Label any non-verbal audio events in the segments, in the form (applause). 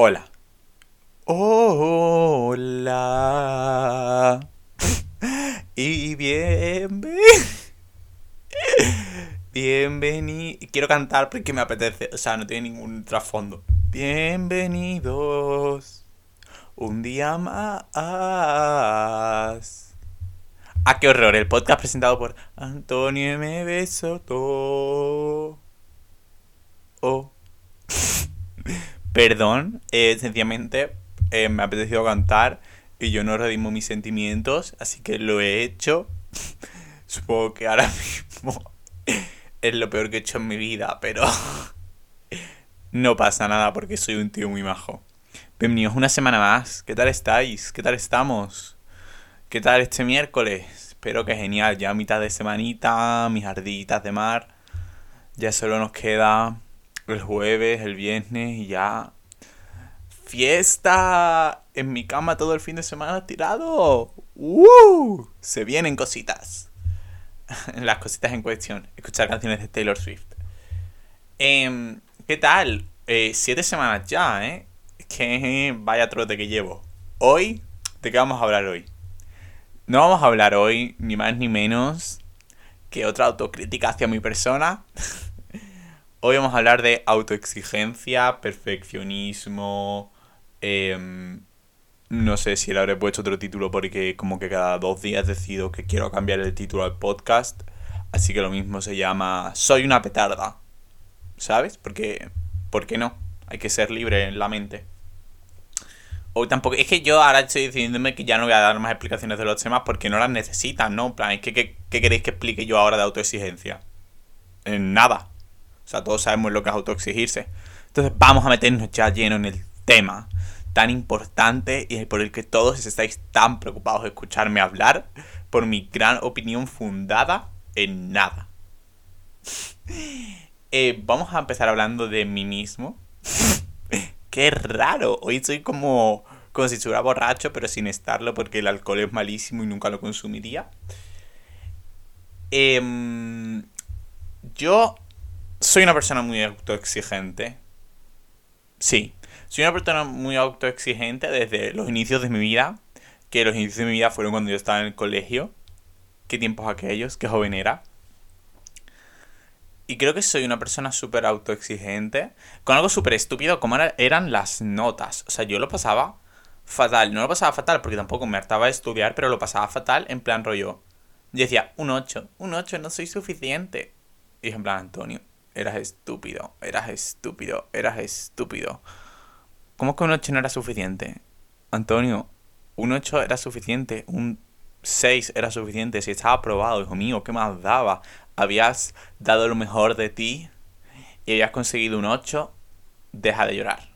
Hola. Hola. (laughs) Y bienvenido. (laughs) Bienvenido. Quiero cantar porque me apetece. O sea, no tiene ningún trasfondo. Bienvenidos. Un día más. Ah, qué horror. El podcast presentado por Antonio M. Besoto. Oh. (laughs) Perdón, eh, sencillamente eh, me ha apetecido cantar y yo no redimo mis sentimientos, así que lo he hecho. (laughs) Supongo que ahora (laughs) mismo es lo peor que he hecho en mi vida, pero (laughs) no pasa nada porque soy un tío muy majo. Bienvenidos una semana más. ¿Qué tal estáis? ¿Qué tal estamos? ¿Qué tal este miércoles? Espero que genial. Ya mitad de semanita, mis arditas de mar. Ya solo nos queda el jueves, el viernes y ya. ¡Fiesta! En mi cama todo el fin de semana tirado. ¡Uh! Se vienen cositas. (laughs) Las cositas en cuestión. Escuchar canciones de Taylor Swift. Em, ¿Qué tal? Eh, siete semanas ya, ¿eh? Que vaya trote que llevo. Hoy, ¿de qué vamos a hablar hoy? No vamos a hablar hoy, ni más ni menos, que otra autocrítica hacia mi persona. (laughs) hoy vamos a hablar de autoexigencia, perfeccionismo. Em, no sé si le habré puesto otro título porque como que cada dos días decido que quiero cambiar el título al podcast. Así que lo mismo se llama Soy una petarda. ¿Sabes? Porque, ¿por qué no? Hay que ser libre en la mente. Hoy tampoco. Es que yo ahora estoy diciéndome que ya no voy a dar más explicaciones de los temas porque no las necesitan, ¿no? En plan, ¿qué, qué, qué queréis que explique yo ahora de autoexigencia? En nada. O sea, todos sabemos lo que es autoexigirse. Entonces vamos a meternos ya lleno en el tema tan importante y por el que todos estáis tan preocupados de escucharme hablar por mi gran opinión fundada en nada. (laughs) Eh, vamos a empezar hablando de mí mismo. (laughs) Qué raro. Hoy estoy como, como si estuviera borracho, pero sin estarlo porque el alcohol es malísimo y nunca lo consumiría. Em, yo soy una persona muy autoexigente. Sí, soy una persona muy autoexigente desde los inicios de mi vida. Que los inicios de mi vida fueron cuando yo estaba en el colegio. Qué tiempos aquellos, qué joven era. Y creo que soy una persona súper autoexigente. Con algo súper estúpido como eran las notas. O sea, yo lo pasaba fatal. No lo pasaba fatal porque tampoco me hartaba de estudiar, pero lo pasaba fatal en plan rollo. Yo decía, un 8, un 8, no soy suficiente. Y dije en plan, Antonio, eras estúpido, eras estúpido, eras estúpido. ¿Cómo que un 8 no era suficiente? Antonio, un 8 era suficiente, un 6 era suficiente, si estaba aprobado, hijo mío, ¿qué más daba? Habías dado lo mejor de ti y habías conseguido un 8, deja de llorar.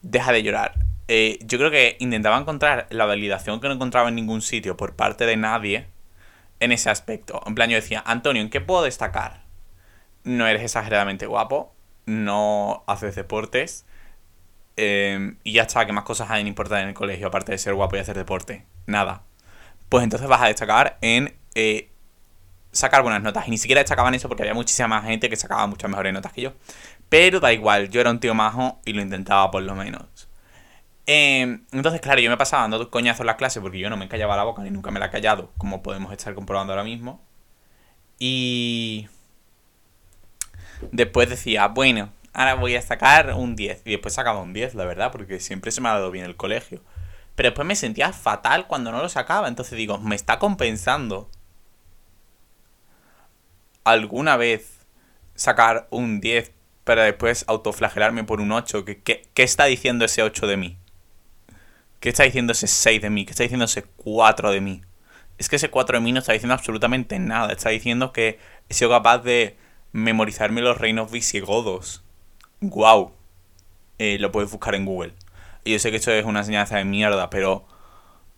Deja de llorar. Eh, yo creo que intentaba encontrar la validación que no encontraba en ningún sitio por parte de nadie en ese aspecto. En plan, yo decía, Antonio, ¿en qué puedo destacar? No eres exageradamente guapo, no haces deportes, eh, y ya está, ¿qué más cosas hay en importante en el colegio aparte de ser guapo y hacer deporte? Nada pues entonces vas a destacar en eh, sacar buenas notas. Y ni siquiera destacaban eso porque había muchísima más gente que sacaba muchas mejores notas que yo. Pero da igual, yo era un tío majo y lo intentaba por lo menos. Em, entonces, claro, yo me pasaba dando coñazos en las clases porque yo no me callaba la boca ni nunca me la he callado, como podemos estar comprobando ahora mismo. Y después decía, bueno, ahora voy a sacar un 10. Y después sacaba un 10, la verdad, porque siempre se me ha dado bien el colegio. Pero después me sentía fatal cuando no lo sacaba. Entonces digo, me está compensando alguna vez sacar un 10 para después autoflagelarme por un 8. ¿Qué, qué, qué está diciendo ese 8 de mí? ¿Qué está diciendo ese 6 de mí? ¿Qué está diciendo ese 4 de mí? Es que ese 4 de mí no está diciendo absolutamente nada. Está diciendo que he sido capaz de memorizarme los reinos visigodos. ¡Guau! Eh, lo puedes buscar en Google. Yo sé que esto es una enseñanza de mierda, pero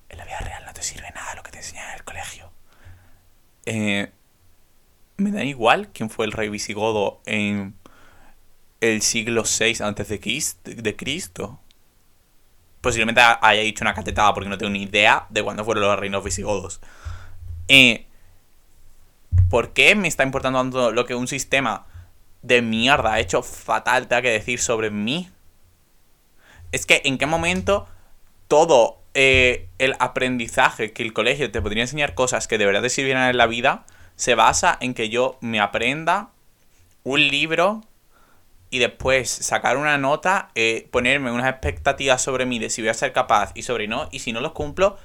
en la vida real no te sirve nada lo que te enseñan en el colegio. Eh, me da igual quién fue el rey visigodo en el siglo VI antes de Cristo. Posiblemente haya dicho una catetada porque no tengo ni idea de cuándo fueron los reinos visigodos. Eh, ¿Por qué me está importando tanto lo que un sistema de mierda ha hecho fatal tenga que decir sobre mí? es que en qué momento todo eh, el aprendizaje que el colegio te podría enseñar cosas que de verdad te sirvieran en la vida se basa en que yo me aprenda un libro y después sacar una nota, eh, ponerme unas expectativas sobre mí de si voy a ser capaz y sobre no, y si no los cumplo,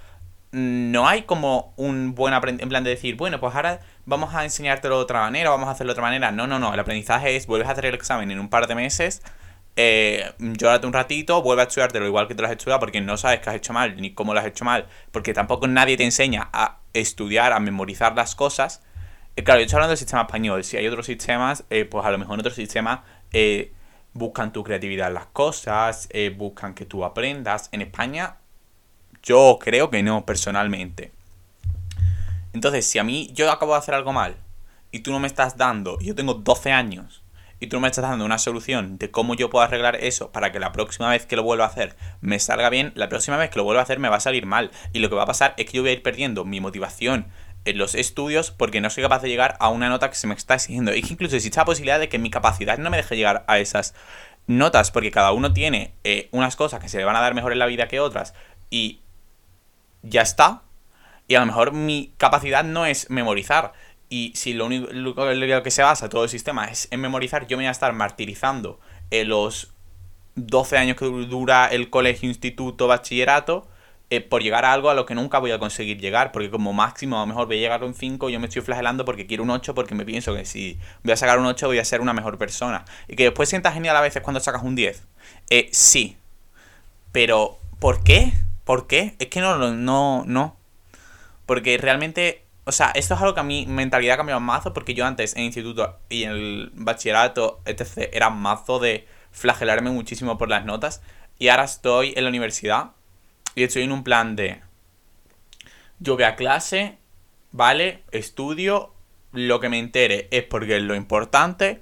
no hay como un buen aprendizaje, en plan de decir, bueno, pues ahora vamos a enseñártelo de otra manera, vamos a hacerlo de otra manera. No, no, no, el aprendizaje es, vuelves a hacer el examen en un par de meses, eh, llórate un ratito, vuelve a estudiártelo igual que te lo has estudiado porque no sabes que has hecho mal ni cómo lo has hecho mal, porque tampoco nadie te enseña a estudiar, a memorizar las cosas. Eh, claro, yo estoy hablando del sistema español, si hay otros sistemas, eh, pues a lo mejor en otros sistemas eh, buscan tu creatividad en las cosas, buscan que tú aprendas. En España, yo creo que no, personalmente. Entonces, si a mí yo acabo de hacer algo mal y tú no me estás dando, yo tengo 12 años, y tú no me estás dando una solución de cómo yo puedo arreglar eso para que la próxima vez que lo vuelva a hacer me salga bien, la próxima vez que lo vuelva a hacer me va a salir mal. Y lo que va a pasar es que yo voy a ir perdiendo mi motivación en los estudios porque no soy capaz de llegar a una nota que se me está exigiendo. Y que incluso existe la posibilidad de que mi capacidad no me deje llegar a esas notas porque cada uno tiene eh, unas cosas que se le van a dar mejor en la vida que otras y ya está. Y a lo mejor mi capacidad no es memorizar. Y si lo único lo que se basa todo el sistema es en memorizar, yo me voy a estar martirizando en los 12 años que dura el colegio, instituto, bachillerato eh, por llegar a algo a lo que nunca voy a conseguir llegar, porque como máximo a lo mejor voy a llegar a un 5, yo me estoy flagelando porque quiero un 8, porque me pienso que si voy a sacar un 8 voy a ser una mejor persona. Y que después sientas genial a veces cuando sacas un 10. Eh, sí. Pero, ¿por qué? ¿Por qué? Es que no, no, no. Porque realmente, o sea, esto es algo que a mi mentalidad ha cambiado mazo, porque yo antes en instituto y en el bachillerato, etc., era mazo de flagelarme muchísimo por las notas. Y ahora estoy en la universidad y estoy en un plan de. Yo voy a clase, ¿vale? Estudio, lo que me entere es porque es lo importante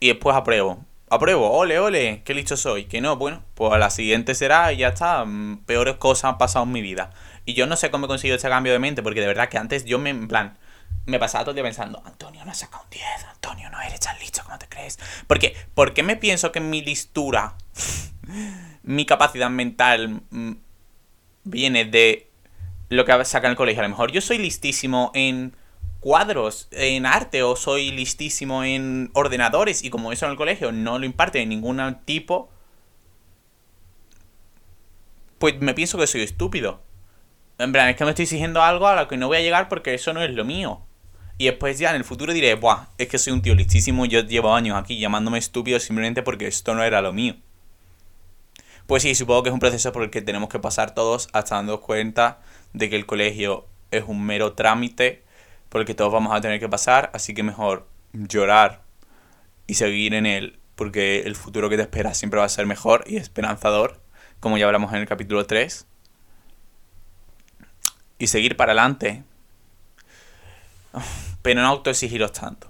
y después apruebo. Apruebo, ole, ole, qué listo soy. Que no, bueno, pues a la siguiente será y ya está. Mm, peores cosas han pasado en mi vida. Y yo no sé cómo he conseguido ese cambio de mente, porque de verdad que antes yo me, en plan, me pasaba todo el día pensando, Antonio, no has sacado un 10, Antonio, no eres tan listo como te crees. Porque, ¿por qué me pienso que mi listura, (laughs) mi capacidad mental mm, viene de lo que saca en el colegio. A lo mejor yo soy listísimo en cuadros, en arte, o soy listísimo en ordenadores, y como eso en el colegio no lo imparte de ningún tipo, pues me pienso que soy estúpido. En plan, es que me estoy exigiendo algo a lo que no voy a llegar porque eso no es lo mío. Y después ya en el futuro diré, buah, es que soy un tío listísimo yo llevo años aquí llamándome estúpido simplemente porque esto no era lo mío. Pues sí, supongo que es un proceso por el que tenemos que pasar todos hasta dando cuenta de que el colegio es un mero trámite por el que todos vamos a tener que pasar, así que mejor llorar y seguir en él, porque el futuro que te espera siempre va a ser mejor y esperanzador, como ya hablamos en el capítulo 3. Y seguir para adelante. Pero no autoexigiros tanto.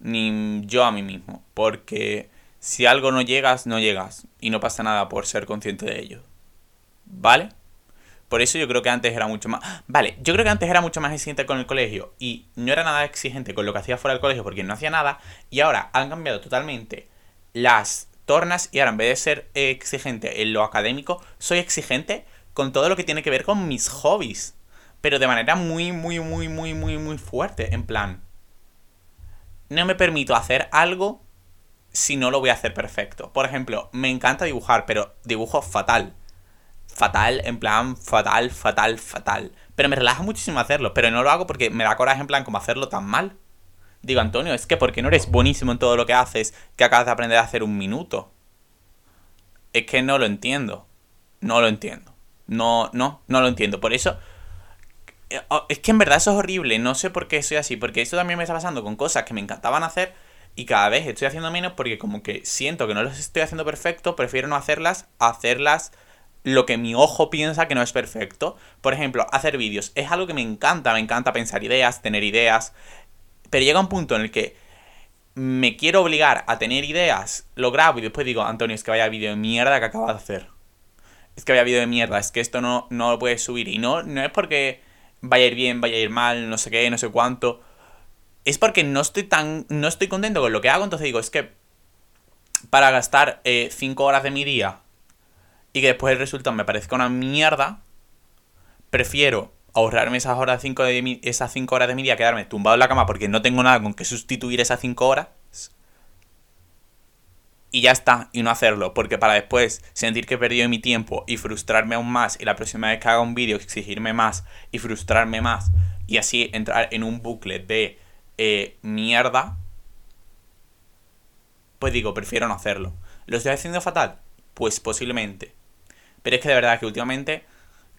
Ni yo a mí mismo, porque si algo no llegas, no llegas. Y no pasa nada por ser consciente de ello. ¿Vale? Por eso yo creo que antes era mucho más... Vale, yo creo que antes era mucho más exigente con el colegio y no era nada exigente con lo que hacía fuera del colegio porque no hacía nada. Y ahora han cambiado totalmente las tornas y ahora en vez de ser exigente en lo académico, soy exigente con todo lo que tiene que ver con mis hobbies. Pero de manera muy, muy, muy, muy, muy, muy fuerte. En plan, no me permito hacer algo si no lo voy a hacer perfecto. Por ejemplo, me encanta dibujar, pero dibujo fatal. Fatal, en plan, fatal, fatal, fatal. Pero me relaja muchísimo hacerlo, pero no lo hago porque me da coraje en plan como hacerlo tan mal. Digo, Antonio, es que porque no eres buenísimo en todo lo que haces que acabas de aprender a hacer un minuto. Es que no lo entiendo. No lo entiendo. No, no, no lo entiendo. Por eso... Eh, oh, es que en verdad eso es horrible. No sé por qué soy así. Porque eso también me está pasando con cosas que me encantaban hacer y cada vez estoy haciendo menos porque como que siento que no las estoy haciendo perfecto, prefiero no hacerlas, hacerlas lo que mi ojo piensa que no es perfecto. Por ejemplo, hacer vídeos es algo que me encanta, me encanta pensar ideas, tener ideas, pero llega un punto en el que me quiero obligar a tener ideas, lo grabo y después digo, Antonio, es que vaya vídeo de mierda que acabas de hacer. Es que vaya vídeo de mierda, es que esto no, no lo puedes subir. Y no, no es porque vaya a ir bien, vaya a ir mal, no sé qué, no sé cuánto es porque no estoy tan. No estoy contento con lo que hago. Entonces digo, es que para gastar 5 eh, horas de mi día y que después el resultado me parezca una mierda, prefiero ahorrarme esas horas cinco de mi, esas 5 horas de mi día, quedarme tumbado en la cama porque no tengo nada con que sustituir esas 5 horas. Y ya está, y no hacerlo, porque para después sentir que he perdido mi tiempo y frustrarme aún más, y la próxima vez que haga un vídeo exigirme más y frustrarme más, y así entrar en un bucle de eh, mierda, pues digo, prefiero no hacerlo. ¿Lo estoy haciendo fatal? Pues posiblemente. Pero es que de verdad que últimamente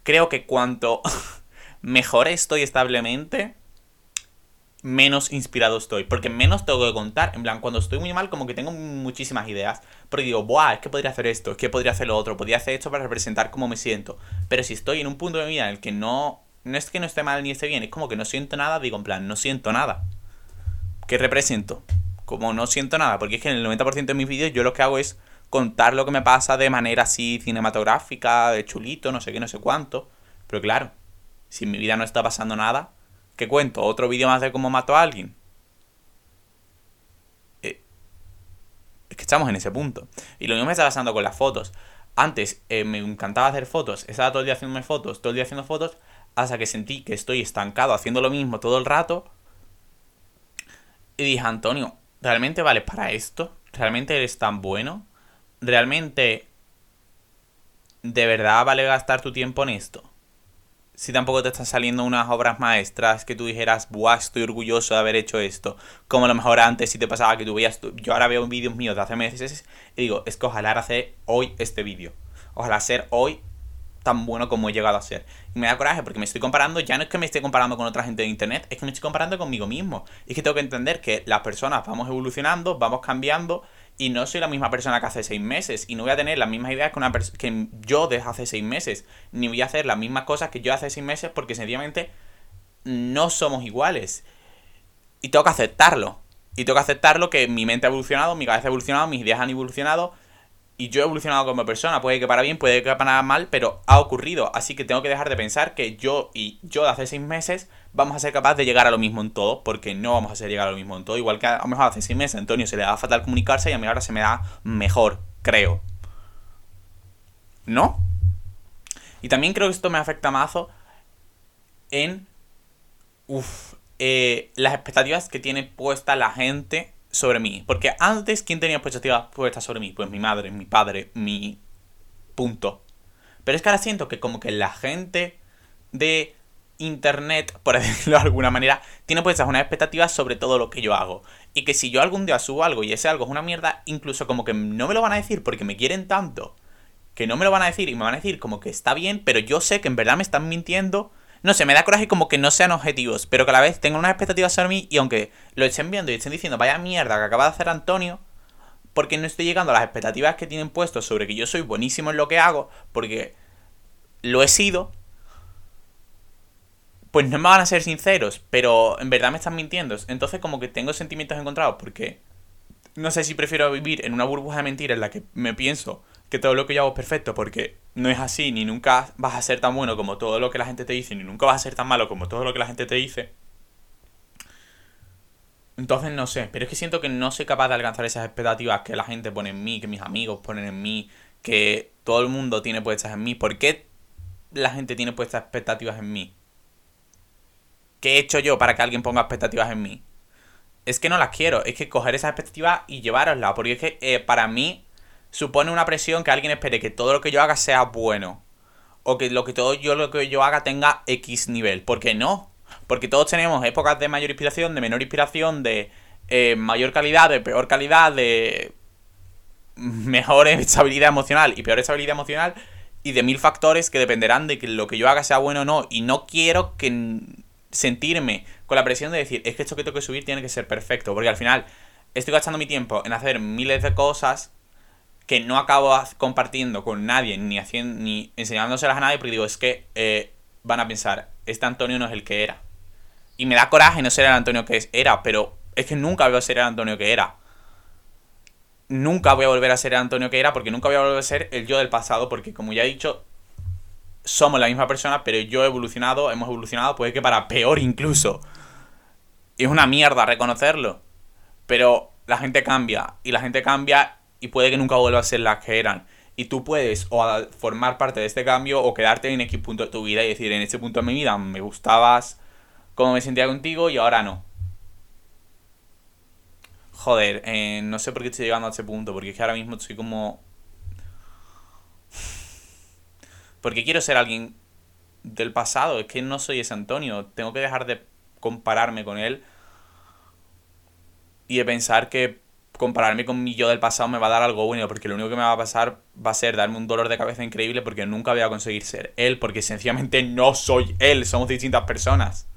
creo que cuanto (laughs) mejor estoy establemente, menos inspirado estoy. Porque menos tengo que contar. En plan, cuando estoy muy mal, como que tengo muchísimas ideas. Porque digo, buah, es que podría hacer esto, es que podría hacer lo otro, podría hacer esto para representar cómo me siento. Pero si estoy en un punto de mi vida en el que no. No es que no esté mal ni esté bien, es como que no siento nada, digo, en plan, no siento nada. ¿Qué represento? Como no siento nada, porque es que en el 90% de mis vídeos yo lo que hago es contar lo que me pasa de manera así cinematográfica, de chulito, no sé qué, no sé cuánto. Pero claro, si en mi vida no está pasando nada, ¿qué cuento? ¿Otro vídeo más de cómo mato a alguien? Eh, es que estamos en ese punto. Y lo mismo me está pasando con las fotos. Antes eh, me encantaba hacer fotos, estaba todo el día haciéndome fotos, todo el día haciendo fotos, hasta que sentí que estoy estancado haciendo lo mismo todo el rato. Y dije, Antonio, ¿realmente vales para esto? ¿Realmente eres tan bueno? ¿Realmente de verdad vale gastar tu tiempo en esto? Si tampoco te están saliendo unas obras maestras que tú dijeras, buah, estoy orgulloso de haber hecho esto. Como a lo mejor antes si te pasaba que tú veías, yo ahora veo vídeos míos de hace meses y digo, es que ojalá hacer hoy este vídeo. Ojalá ser hoy tan bueno como he llegado a ser. Y me da coraje porque me estoy comparando, ya no es que me esté comparando con otra gente de internet, es que me estoy comparando conmigo mismo. Y es que tengo que entender que las personas vamos evolucionando, vamos cambiando y no soy la misma persona que hace seis meses y no voy a tener las mismas ideas que, una que yo de hace seis meses, ni voy a hacer las mismas cosas que yo hace seis meses porque sencillamente no somos iguales. Y tengo que aceptarlo. Y tengo que aceptarlo que mi mente ha evolucionado, mi cabeza ha evolucionado, mis ideas han evolucionado y yo he evolucionado como persona, puede que para bien, puede que para mal, pero ha ocurrido. Así que tengo que dejar de pensar que yo y yo de hace seis meses vamos a ser capaces de llegar a lo mismo en todo, porque no vamos a ser llegar a lo mismo en todo. Igual que a lo mejor hace seis meses Antonio se le da fatal comunicarse y a mí ahora se me da mejor, creo. ¿No? Y también creo que esto me afecta mazo en... Uf, eh, las expectativas que tiene puesta la gente sobre mí. Porque antes, ¿quién tenía expectativas puestas sobre mí? Pues mi madre, mi padre, mi punto. Pero es que ahora siento que como que la gente de internet, por (laughs) decirlo de alguna manera, tiene puestas unas expectativas sobre todo lo que yo hago. Y que si yo algún día subo algo y ese algo es una mierda, incluso como que no me lo van a decir porque me quieren tanto, que no me lo van a decir y me van a decir como que está bien, pero yo sé que en verdad me están mintiendo no sé, me da coraje como que no sean objetivos, pero que a la vez tengan unas expectativas sobre mí y aunque lo estén viendo y estén diciendo, vaya mierda que acaba de hacer Antonio, porque no estoy llegando a las expectativas que tienen puestos sobre que yo soy buenísimo en lo que hago, porque lo he sido, pues no me van a ser sinceros, pero en verdad me están mintiendo. Entonces como que tengo sentimientos encontrados porque no sé si prefiero vivir en una burbuja de mentira en la que me pienso que todo lo que yo hago es perfecto porque no es así, ni nunca vas a ser tan bueno como todo lo que la gente te dice, ni nunca vas a ser tan malo como todo lo que la gente te dice. Entonces no sé, pero es que siento que no soy capaz de alcanzar esas expectativas que la gente pone en mí, que mis amigos ponen en mí, que todo el mundo tiene puestas en mí. ¿Por qué la gente tiene puestas expectativas en mí? ¿Qué he hecho yo para que alguien ponga expectativas en mí? Es que no las quiero, es que coger esas expectativas y llevaroslas, porque es que eh, para mí supone una presión que alguien espere que todo lo que yo haga sea bueno. O que lo que todo yo lo que yo haga tenga X nivel. ¿Por qué no? Porque todos tenemos épocas de mayor inspiración, de menor inspiración, de eh, mayor calidad, de peor calidad, de mejor estabilidad emocional y peor estabilidad emocional. Y de mil factores que dependerán de que lo que yo haga sea bueno o no. Y no quiero que sentirme con la presión de decir, es que esto que tengo que subir tiene que ser perfecto. Porque al final estoy gastando mi tiempo en hacer miles de cosas que no acabo compartiendo con nadie, ni haciendo, ni enseñándoselas a nadie, porque digo, es que eh, van a pensar, este Antonio no es el que era. Y me da coraje no ser el Antonio que era, pero es que nunca voy a ser el Antonio que era. Nunca voy a volver a ser el Antonio que era, porque nunca voy a volver a ser el yo del pasado, porque como ya he dicho, somos la misma persona, pero yo he evolucionado, hemos evolucionado, puede que para peor incluso. Es una mierda reconocerlo. Pero la gente cambia, y la gente cambia y puede que nunca vuelva a ser las que eran. Y tú puedes o formar parte de este cambio o quedarte en X punto de tu vida y decir, en este punto de mi vida me gustabas como me sentía contigo y ahora no. Joder, eh, no sé por qué estoy llegando a ese punto, porque es que ahora mismo estoy como... Porque quiero ser alguien del pasado, es que no soy ese Antonio, tengo que dejar de compararme con él y de pensar que compararme con mi yo del pasado me va a dar algo bueno, porque lo único que me va a pasar va a ser darme un dolor de cabeza increíble porque nunca voy a conseguir ser él, porque sencillamente no soy él, somos distintas personas.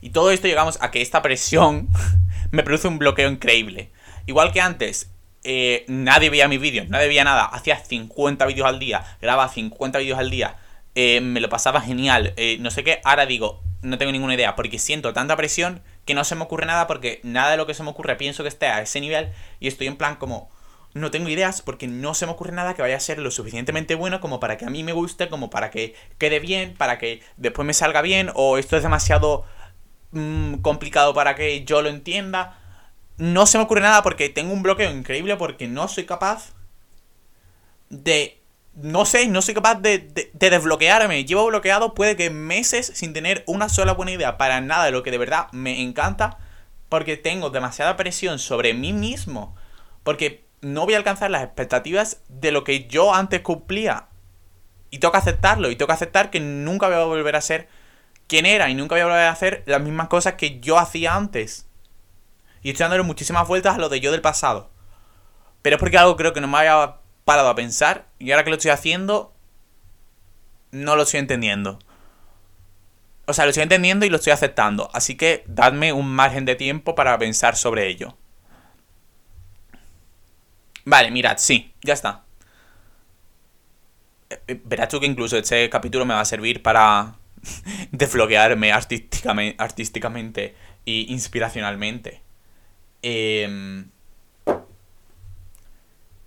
Y todo esto llegamos a que esta presión (laughs) me produce un bloqueo increíble. Igual que antes, eh, nadie veía mis vídeos, nadie veía nada, hacía 50 vídeos al día, grababa 50 vídeos al día, eh, me lo pasaba genial, eh, no sé qué, ahora digo, no tengo ninguna idea, porque siento tanta presión que no se me ocurre nada, porque nada de lo que se me ocurre pienso que esté a ese nivel y estoy en plan como, no tengo ideas porque no se me ocurre nada que vaya a ser lo suficientemente bueno como para que a mí me guste, como para que quede bien, para que después me salga bien, o esto es demasiado mm, complicado para que yo lo entienda. No se me ocurre nada porque tengo un bloqueo increíble porque no soy capaz de no sé, no soy capaz de, desbloquearme. Llevo bloqueado puede que meses sin tener una sola buena idea para nada de lo que de verdad me encanta. Porque tengo demasiada presión sobre mí mismo. Porque no voy a alcanzar las expectativas de lo que yo antes cumplía. Y tengo que aceptarlo. Y tengo que aceptar que nunca voy a volver a ser quien era. Y nunca voy a volver a hacer las mismas cosas que yo hacía antes. Y estoy dándole muchísimas vueltas a lo de yo del pasado. Pero es porque algo creo que no me había parado a pensar y ahora que lo estoy haciendo, no lo estoy entendiendo. O sea, lo estoy entendiendo y lo estoy aceptando. Así que dadme un margen de tiempo para pensar sobre ello. Vale, mirad, sí, ya está. Eh, eh, verás tú que incluso este capítulo me va a servir para (laughs) desbloquearme artísticamente, artísticamente e inspiracionalmente. Em,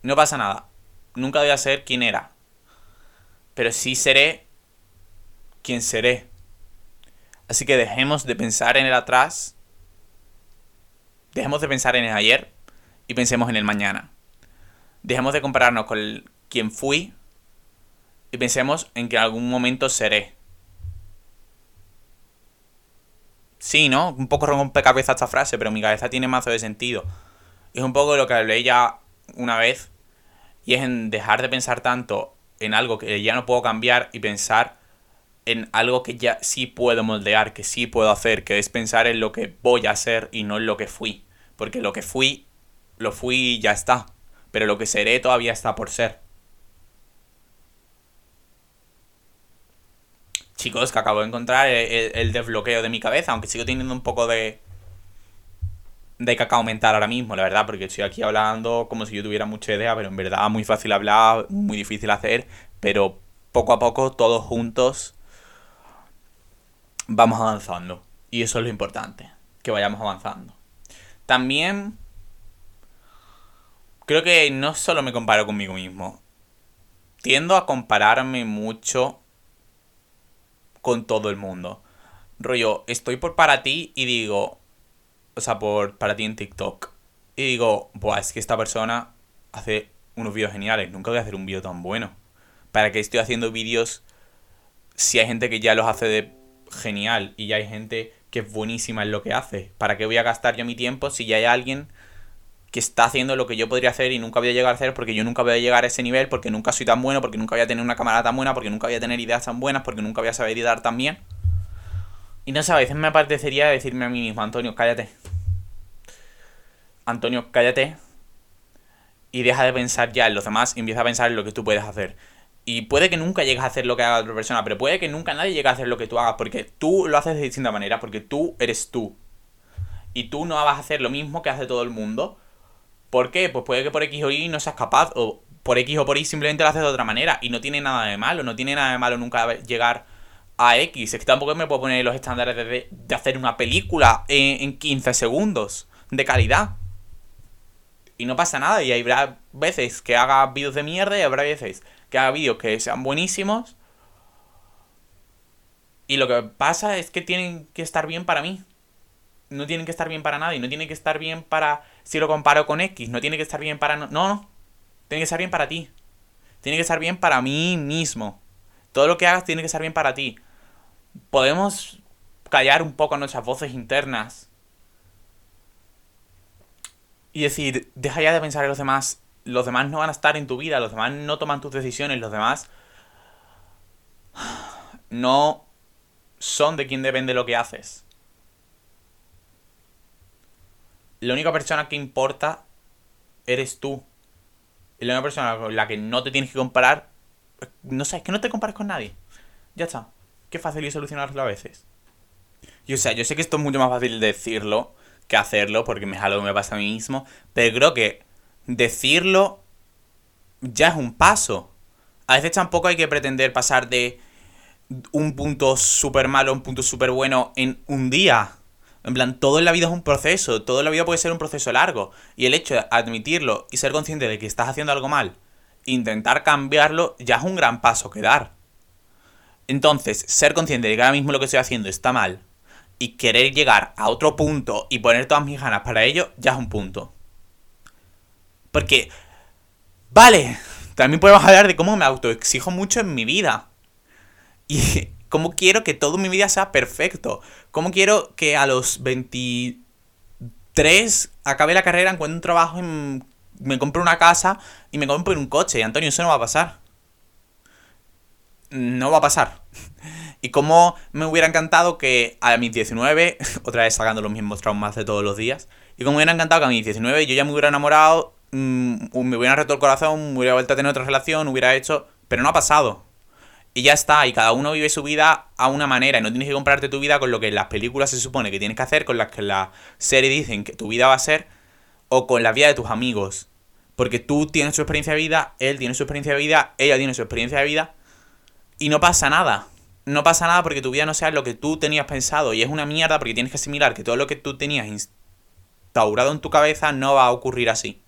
no pasa nada nunca voy a ser quien era. Pero sí seré quien seré. Así que dejemos de pensar en el atrás. Dejemos de pensar en el ayer y pensemos en el mañana. Dejemos de compararnos con quien fui y pensemos en que en algún momento seré. Sí, ¿no? Un poco rompecabezas esta frase, pero mi cabeza tiene mazo de sentido. Es un poco lo que hablé ya una vez y es en dejar de pensar tanto en algo que ya no puedo cambiar y pensar en algo que ya sí puedo moldear, que sí puedo hacer, que es pensar en lo que voy a hacer y no en lo que fui. Porque lo que fui, lo fui y ya está. Pero lo que seré todavía está por ser. Chicos, que acabo de encontrar el, desbloqueo de mi cabeza, aunque sigo teniendo un poco de, de que aumentar ahora mismo, la verdad, porque estoy aquí hablando como si yo tuviera mucha idea, pero en verdad muy fácil hablar, muy difícil hacer, pero poco a poco, todos juntos, vamos avanzando. Y eso es lo importante, que vayamos avanzando. También creo que no solo me comparo conmigo mismo, tiendo a compararme mucho con todo el mundo. Rollo, estoy por para ti y digo, o sea, por, para ti en TikTok. Y digo, buah, es que esta persona hace unos vídeos geniales, nunca voy a hacer un vídeo tan bueno. ¿Para qué estoy haciendo vídeos si hay gente que ya los hace de genial y ya hay gente que es buenísima en lo que hace? ¿Para qué voy a gastar yo mi tiempo si ya hay alguien que está haciendo lo que yo podría hacer y nunca voy a llegar a hacer porque yo nunca voy a llegar a ese nivel, porque nunca soy tan bueno, porque nunca voy a tener una cámara tan buena, porque nunca voy a tener ideas tan buenas, porque nunca voy a saber editar tan bien? Y no sé, a veces me apetecería decirme a mí mismo, Antonio, cállate. Antonio, cállate. Y deja de pensar ya en los demás y empieza a pensar en lo que tú puedes hacer. Y puede que nunca llegues a hacer lo que haga otra persona, pero puede que nunca nadie llegue a hacer lo que tú hagas, porque tú lo haces de distinta manera, porque tú eres tú. Y tú no vas a hacer lo mismo que hace todo el mundo. ¿Por qué? Pues puede que por X o Y no seas capaz, o por X o por Y simplemente lo haces de otra manera. Y no tiene nada de malo, no tiene nada de malo nunca llegar a X. Es que tampoco me puedo poner los estándares de, hacer una película en, en 15 segundos de calidad y no pasa nada. Y habrá veces que haga vídeos de mierda y habrá veces que haga vídeos que sean buenísimos. Y lo que pasa es que tienen que estar bien para mí. no tienen que estar bien para nadie, no tiene que estar bien para si lo comparo con X, no tiene que estar bien para no, no, tiene que estar bien para ti. Tiene que estar bien para mí mismo. Todo lo que hagas tiene que estar bien para ti. Podemos callar un poco nuestras voces internas y decir, deja ya de pensar en los demás. Los demás no van a estar en tu vida, los demás no toman tus decisiones, los demás no son de quien depende lo que haces. La única persona que importa eres tú. Y la única persona con la que no te tienes que comparar, no sé, es que no te compares con nadie. Ya está. Qué fácil es solucionarlo a veces. Y o sea, yo sé que esto es mucho más fácil decirlo que hacerlo, porque es algo que me pasa a mí mismo, pero creo que decirlo ya es un paso. A veces tampoco hay que pretender pasar de un punto súper malo a un punto súper bueno en un día. En plan, todo en la vida es un proceso, todo en la vida puede ser un proceso largo. Y el hecho de admitirlo y ser consciente de que estás haciendo algo mal, intentar cambiarlo, ya es un gran paso que dar. Entonces, ser consciente de que ahora mismo lo que estoy haciendo está mal y querer llegar a otro punto y poner todas mis ganas para ello, ya es un punto. Porque, vale, también podemos hablar de cómo me autoexijo mucho en mi vida. Y (laughs) cómo quiero que toda mi vida sea perfecto. Cómo quiero que a los 23 acabe la carrera, encuentre un trabajo, y me compre una casa y me compre un coche. Y Antonio, eso no va a pasar. No va a pasar. (laughs) Y cómo me hubiera encantado que a mis 19, (laughs) otra vez sacando los mismos traumas de todos los días, y cómo me hubiera encantado que a mis 19 yo ya me hubiera enamorado, mm, me hubiera roto el corazón, me hubiera vuelto a tener otra relación, hubiera hecho... Pero no ha pasado. Y ya está, y cada uno vive su vida a una manera, y no tienes que comprarte tu vida con lo que en las películas se supone que tienes que hacer, con las que la serie dicen que tu vida va a ser, o con la vida de tus amigos. Porque tú tienes su experiencia de vida, él tiene su experiencia de vida, ella tiene su experiencia de vida, y no pasa nada. No pasa nada porque tu vida no sea lo que tú tenías pensado, y es una mierda porque tienes que asimilar que todo lo que tú tenías instaurado en tu cabeza no va a ocurrir así.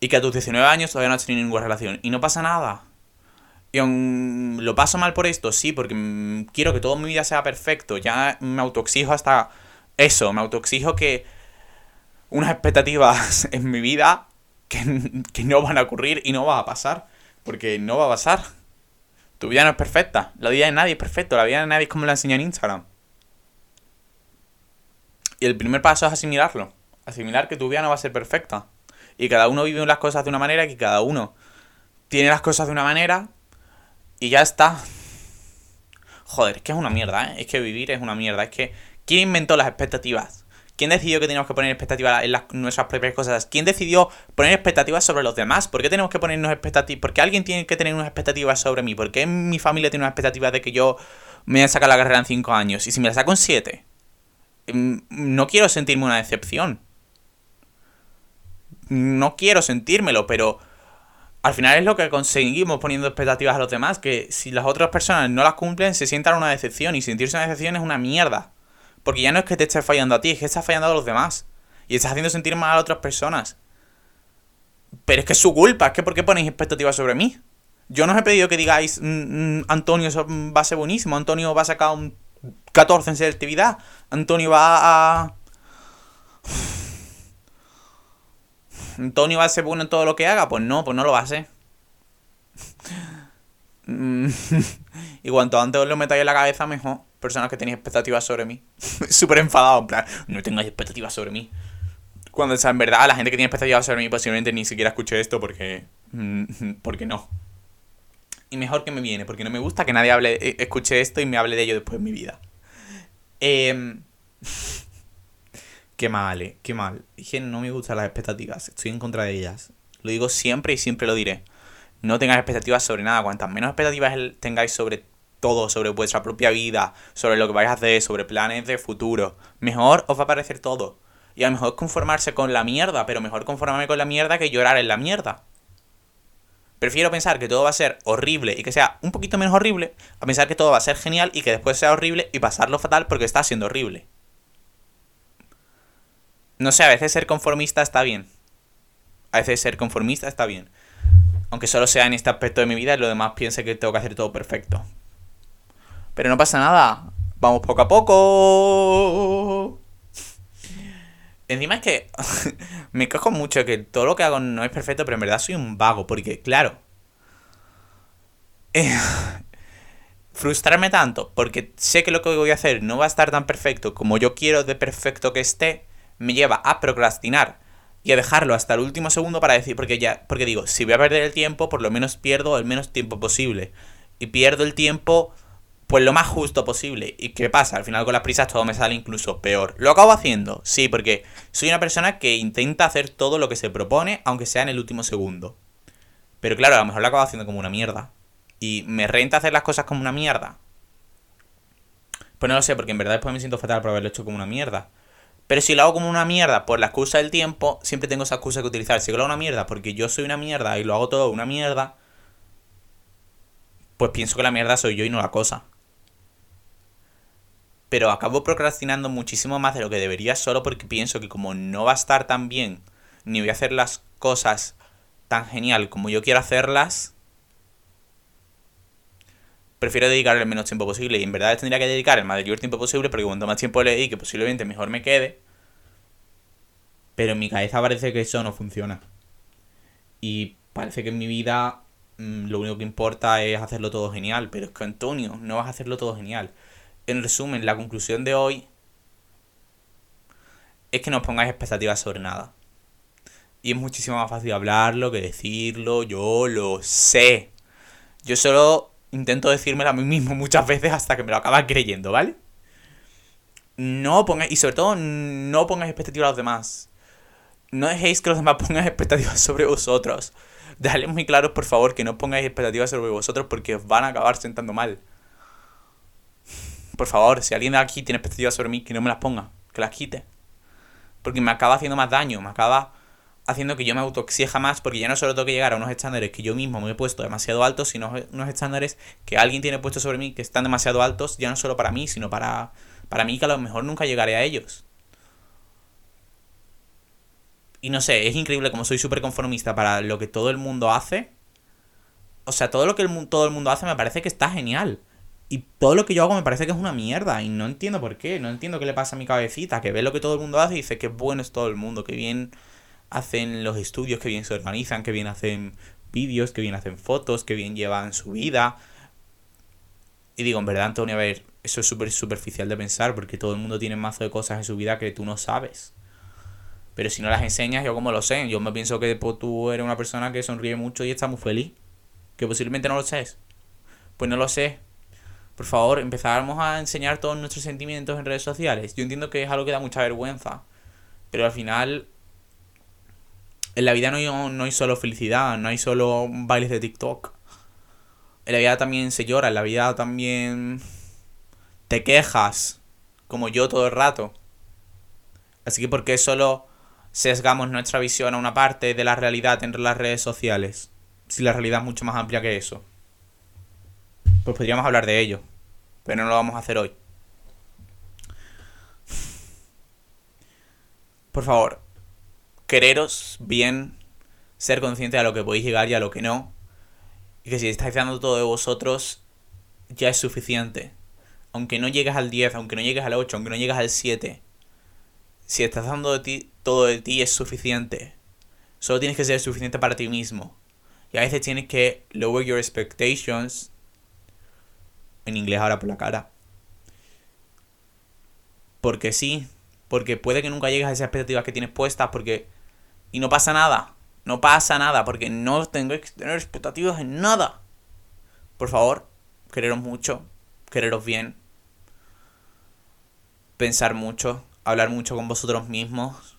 Y que a tus 19 años todavía no has tenido ninguna relación, y no pasa nada y lo paso mal por esto, sí, porque quiero que toda mi vida sea perfecto. Ya me autoexijo hasta eso, me autoexijo que unas expectativas (laughs) en mi vida que, que no van a ocurrir y no va a pasar. Porque no va a pasar. Tu vida no es perfecta. La vida de nadie es perfecta. La vida de nadie es como la enseña en Instagram. Y el primer paso es asimilarlo. Asimilar que tu vida no va a ser perfecta. Y cada uno vive las cosas de una manera que cada uno tiene las cosas de una manera y ya está. Joder, es que es una mierda, ¿eh? Es que vivir es una mierda. Es que, ¿quién inventó las expectativas? ¿Quién decidió que teníamos que poner expectativas en nuestras propias cosas? ¿Quién decidió poner expectativas sobre los demás? ¿Por qué tenemos que ponernos expectativas? ¿Por qué alguien tiene que tener unas expectativas sobre mí? ¿Por qué mi familia tiene unas expectativas de que yo me voy a sacar la carrera en 5 años? Y si me la saco en 7, mm, no quiero sentirme una decepción. No quiero sentírmelo, pero al final es lo que conseguimos poniendo expectativas a los demás, que si las otras personas no las cumplen, se sientan una decepción. Y sentirse una decepción es una mierda. Porque ya no es que te estés fallando a ti, es que estás fallando a los demás. Y estás haciendo sentir mal a otras personas. Pero es que es su culpa, es que ¿por qué ponéis expectativas sobre mí? Yo no os he pedido que digáis, mm, mm, Antonio va a ser buenísimo, Antonio va a sacar un 14 en selectividad, Antonio va a... ¿Antonio va a ser bueno en todo lo que haga? Pues no, pues no lo va a hacer. (laughs) y cuanto antes os lo metáis en la cabeza, mejor. Personas que tenéis expectativas sobre mí. (laughs) Súper enfadado, en plan, no tengáis expectativas sobre mí. Cuando en verdad la gente que tiene expectativas sobre mí posiblemente ni siquiera escuche esto porque. (laughs) porque no. Y mejor que me viene, porque no me gusta que nadie hable, eh, escuche esto y me hable de ello después de mi vida. Eh. (laughs) Qué mal, eh, qué mal. Dije, no me gustan las expectativas, estoy en contra de ellas. Lo digo siempre y siempre lo diré. No tengáis expectativas sobre nada. Cuantas menos expectativas tengáis sobre todo, sobre vuestra propia vida, sobre lo que vais a hacer, sobre planes de futuro, mejor os va a parecer todo. Y a lo mejor conformarse con la mierda, pero mejor conformarme con la mierda que llorar en la mierda. Prefiero pensar que todo va a ser horrible y que sea un poquito menos horrible, a pensar que todo va a ser genial y que después sea horrible y pasarlo fatal porque está siendo horrible. No sé, a veces ser conformista está bien. A veces ser conformista está bien. Aunque solo sea en este aspecto de mi vida y lo demás piense que tengo que hacer todo perfecto. Pero no pasa nada. Vamos poco a poco. Encima es que (laughs) me quejo mucho que todo lo que hago no es perfecto, pero en verdad soy un vago, porque claro, eh, (laughs) frustrarme tanto, porque sé que lo que voy a hacer no va a estar tan perfecto como yo quiero de perfecto que esté, me lleva a procrastinar y a dejarlo hasta el último segundo para decir, porque ya, porque digo, si voy a perder el tiempo, por lo menos pierdo el menos tiempo posible. Y pierdo el tiempo pues lo más justo posible. ¿Y qué pasa? Al final con las prisas todo me sale incluso peor. ¿Lo acabo haciendo? Sí, porque soy una persona que intenta hacer todo lo que se propone, aunque sea en el último segundo. Pero claro, a lo mejor lo acabo haciendo como una mierda. Y me renta hacer las cosas como una mierda. Pues no lo sé, porque en verdad después me siento fatal por haberlo hecho como una mierda. Pero si lo hago como una mierda por la excusa del tiempo, siempre tengo esa excusa que utilizar. Si lo hago una mierda porque yo soy una mierda y lo hago todo una mierda, pues pienso que la mierda soy yo y no la cosa pero acabo procrastinando muchísimo más de lo que debería solo porque pienso que como no va a estar tan bien, ni voy a hacer las cosas tan genial como yo quiero hacerlas, prefiero dedicar el menos tiempo posible. Y en verdad tendría que dedicar el mayor tiempo posible porque cuanto más tiempo le dedique, posiblemente mejor me quede. Pero en mi cabeza parece que eso no funciona. Y parece que en mi vida mm, lo único que importa es hacerlo todo genial. Pero es que Antonio, no vas a hacerlo todo genial en resumen, la conclusión de hoy es que no os pongáis expectativas sobre nada. Y es muchísimo más fácil hablarlo que decirlo, yo lo sé. Yo solo intento decírmelo a mí mismo muchas veces hasta que me lo acabas creyendo, ¿vale? No pongáis, y sobre todo, no pongáis expectativas a los demás. No dejéis que los demás (laughs) pongan expectativas sobre vosotros. Dejadles muy claro, por favor, que no pongáis expectativas sobre vosotros porque os van a acabar sentando mal por favor, si alguien de aquí tiene expectativas sobre mí, que no me las ponga, que las quite. Porque me acaba haciendo más daño, me acaba haciendo que yo me autoexija más, porque ya no solo tengo que llegar a unos estándares que yo mismo me he puesto demasiado altos, sino unos estándares que alguien tiene puesto sobre mí que están demasiado altos, ya no solo para mí, sino para, para mí que a lo mejor nunca llegaré a ellos. Y no sé, es increíble como soy súper conformista para lo que todo el mundo hace. O sea, todo lo que todo el mundo hace me parece que está genial. Y todo lo que yo hago me parece que es una mierda. Y no entiendo por qué. No entiendo qué le pasa a mi cabecita. Que ve lo que todo el mundo hace y dice que bueno es todo el mundo. Que bien hacen los estudios, que bien se organizan, que bien hacen vídeos, que bien hacen fotos, que bien llevan su vida. Y digo, en verdad, Antonio, a ver, eso es súper superficial de pensar porque todo el mundo tiene mazo de cosas en su vida que tú no sabes. Pero si no las enseñas, yo como lo sé. Yo me pienso que pues, tú eres una persona que sonríe mucho y está muy feliz. Que posiblemente no lo sé. Pues no lo sé por favor, empezáramos a enseñar todos nuestros sentimientos en redes sociales. Yo entiendo que es algo que da mucha vergüenza, pero al final en la vida no hay, no hay solo felicidad, no hay solo bailes de TikTok. En la vida también se llora, en la vida también te quejas, como yo todo el rato. Así que ¿por qué solo sesgamos nuestra visión a una parte de la realidad entre las redes sociales? Si la realidad es mucho más amplia que eso pues podríamos hablar de ello. Pero no lo vamos a hacer hoy. Por favor, quereros bien, ser consciente de lo que podéis llegar y a lo que no. Y que si estáis dando todo de vosotros, ya es suficiente. Aunque no llegues al 10, aunque no llegues al 8, aunque no llegues al 7. Si estás dando de ti, todo de ti es suficiente. Solo tienes que ser suficiente para ti mismo. Y a veces tienes que lower your expectations en inglés ahora por la cara. Porque sí, porque puede que nunca llegues a esas expectativas que tienes puestas, porque... Y no pasa nada, no pasa nada, porque no tengo que tener expectativas en nada. Por favor, quereros mucho, quereros bien, pensar mucho, hablar mucho con vosotros mismos,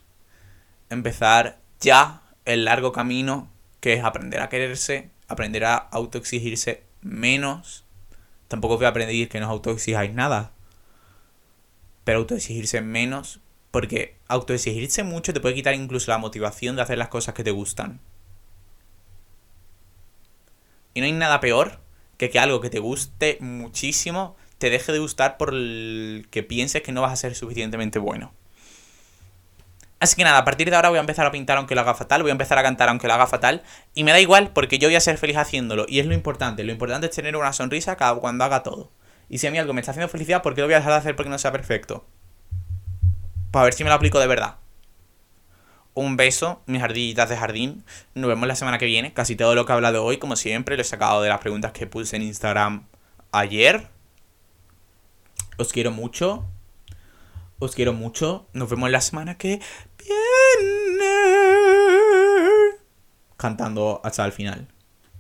empezar ya el largo camino que es aprender a quererse, aprender a autoexigirse menos Tampoco voy a aprender que no os autoexijáis nada. Pero autoexigirse menos. Porque autoexigirse mucho te puede quitar incluso la motivación de hacer las cosas que te gustan. Y no hay nada peor que que algo que te guste muchísimo te deje de gustar por el que pienses que no vas a ser suficientemente bueno. Así que nada, a partir de ahora voy a empezar a pintar aunque lo haga fatal, voy a empezar a cantar aunque lo haga fatal, y me da igual porque yo voy a ser feliz haciéndolo, y es lo importante, lo importante es tener una sonrisa cada cuando haga todo. Y si a mí algo me está haciendo felicidad, ¿por qué lo voy a dejar de hacer porque no sea perfecto? Pues Para ver si me lo aplico de verdad. Un beso, mis ardillitas de jardín. Nos vemos la semana que viene. Casi todo lo que he hablado hoy, como siempre, lo he sacado de las preguntas que puse en Instagram ayer. Os quiero mucho. Os quiero mucho. Nos vemos la semana que viene. Cantando hasta el final.